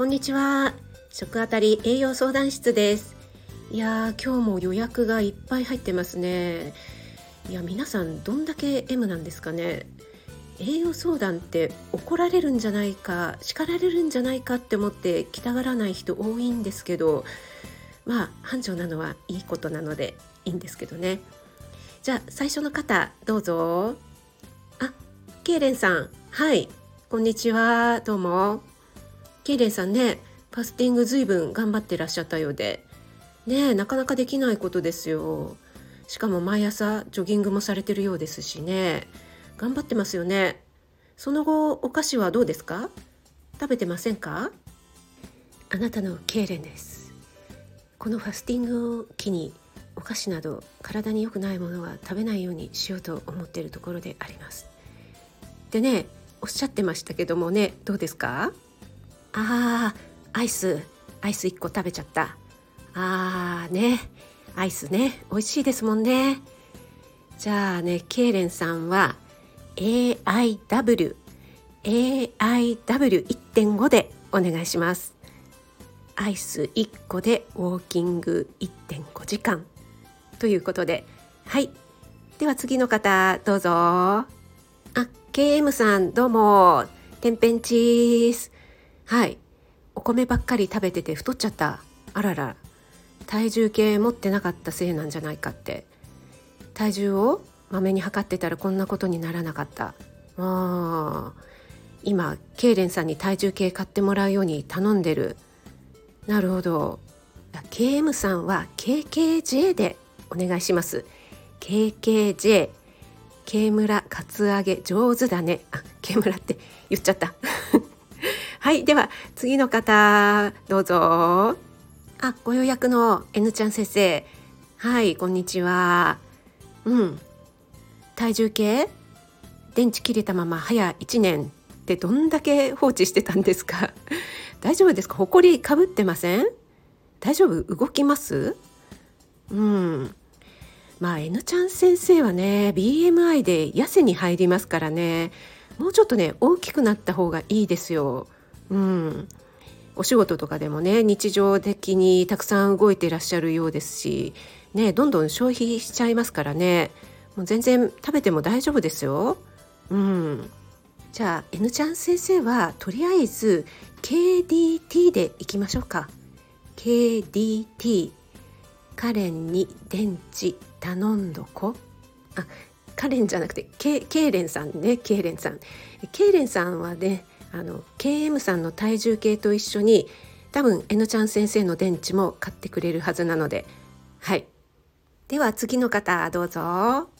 こんにちは。食あたり栄養相談室です。いやー今日も予約がいっぱい入ってますね。いや皆さんどんだけ M なんですかね。栄養相談って怒られるんじゃないか叱られるんじゃないかって思って来たがらない人多いんですけどまあ繁盛なのはいいことなのでいいんですけどね。じゃあ最初の方どうぞ。あケイレンさん。はい。こんにちは。どうも。ケイレンさんねファスティングずいぶん頑張ってらっしゃったようで。ねなかなかできないことですよ。しかも毎朝ジョギングもされてるようですしね。頑張ってますよね。その後お菓子はどうですか？食べてませんか？あなたのケイレンです。このファスティングを機にお菓子など体に良くないものは食べないようにしようと思っているところであります。でねおっしゃってましたけどもねどうですか？あーアイスアイス1個食べちゃった。あーね。アイスね。美味しいですもんね。じゃあねケイレンさんは AIW AIW1.5 でお願いします。アイス1個でウォーキング1.5時間。ということで。はい。では次の方どうぞ。あ KM さんどうも。てんぺんチーズはい。お米ばっかり食べてて太っちゃった。あらら。体重計持ってなかったせいなんじゃないかって。体重をまめに測ってたらこんなことにならなかった。あ今ケイレンさんに体重計買ってもらうように頼んでる。なるほど。KM さんは KKJ でお願いします。KKJ ケ村カツアゲ上手だね。あケ村って言っちゃった。はいでは次の方どうぞ。あご予約の N ちゃん先生。はいこんにちは。うん。体重計？電池切れたまま早1年。ってどんだけ放置してたんですか？大丈夫ですか？ほこりかぶってません？大丈夫？動きます？うん。まあ N ちゃん先生はね BMI で痩せに入りますからね。もうちょっとね大きくなった方がいいですよ。うん。お仕事とかでもね日常的にたくさん動いていらっしゃるようですしねどんどん消費しちゃいますからね。もう全然食べても大丈夫ですよ。うん。じゃあ N ちゃん先生はとりあえず KDT でいきましょうか。KDT カレンに電池頼んどこ。あカレンじゃなくてケケイレンさんねケイレンさん。ケイレンさんはねあの KM さんの体重計と一緒に多分えのちゃん先生の電池も買ってくれるはずなので。はい。では次の方どうぞ。